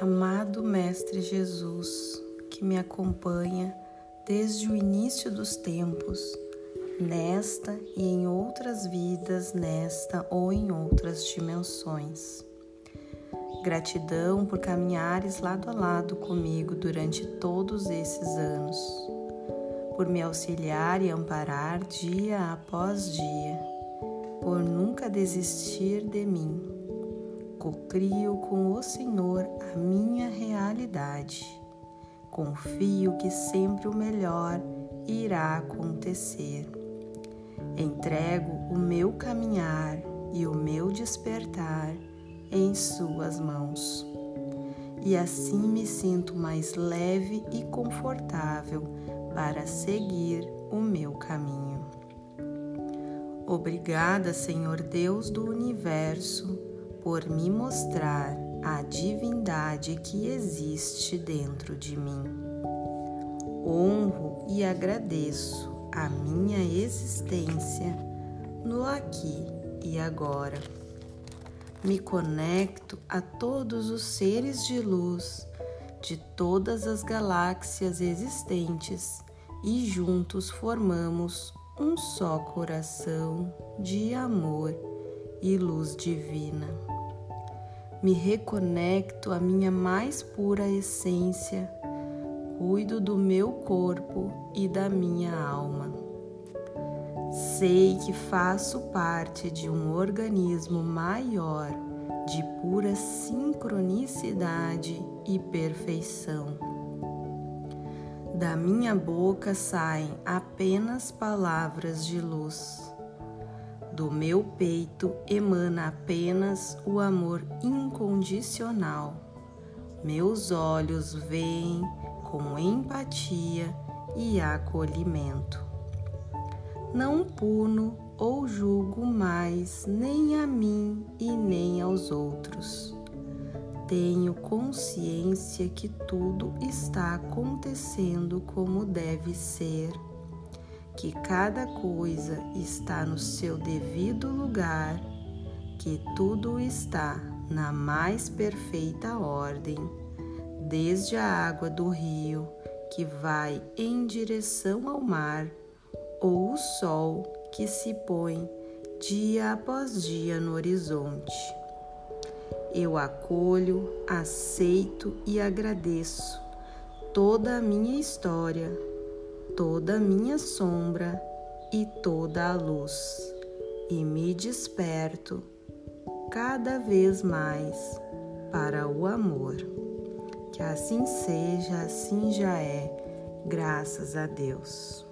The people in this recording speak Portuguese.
Amado Mestre Jesus, que me acompanha desde o início dos tempos, nesta e em outras vidas, nesta ou em outras dimensões. Gratidão por caminhares lado a lado comigo durante todos esses anos, por me auxiliar e amparar dia após dia, por nunca desistir de mim Cocrio com o Senhor a minha realidade. Confio que sempre o melhor irá acontecer. Entrego o meu caminhar e o meu despertar em Suas mãos. E assim me sinto mais leve e confortável para seguir o meu caminho. Obrigada, Senhor Deus do universo por me mostrar a divindade que existe dentro de mim. Honro e agradeço a minha existência no aqui e agora. Me conecto a todos os seres de luz de todas as galáxias existentes e juntos formamos um só coração de amor e luz divina me reconecto à minha mais pura essência, cuido do meu corpo e da minha alma. Sei que faço parte de um organismo maior de pura sincronicidade e perfeição. Da minha boca saem apenas palavras de luz do meu peito emana apenas o amor incondicional. Meus olhos veem com empatia e acolhimento. Não puno ou julgo mais nem a mim e nem aos outros. Tenho consciência que tudo está acontecendo como deve ser que cada coisa está no seu devido lugar, que tudo está na mais perfeita ordem, desde a água do rio que vai em direção ao mar, ou o sol que se põe dia após dia no horizonte. Eu acolho, aceito e agradeço toda a minha história toda a minha sombra e toda a luz, e me desperto cada vez mais para o amor. Que assim seja, assim já é, graças a Deus.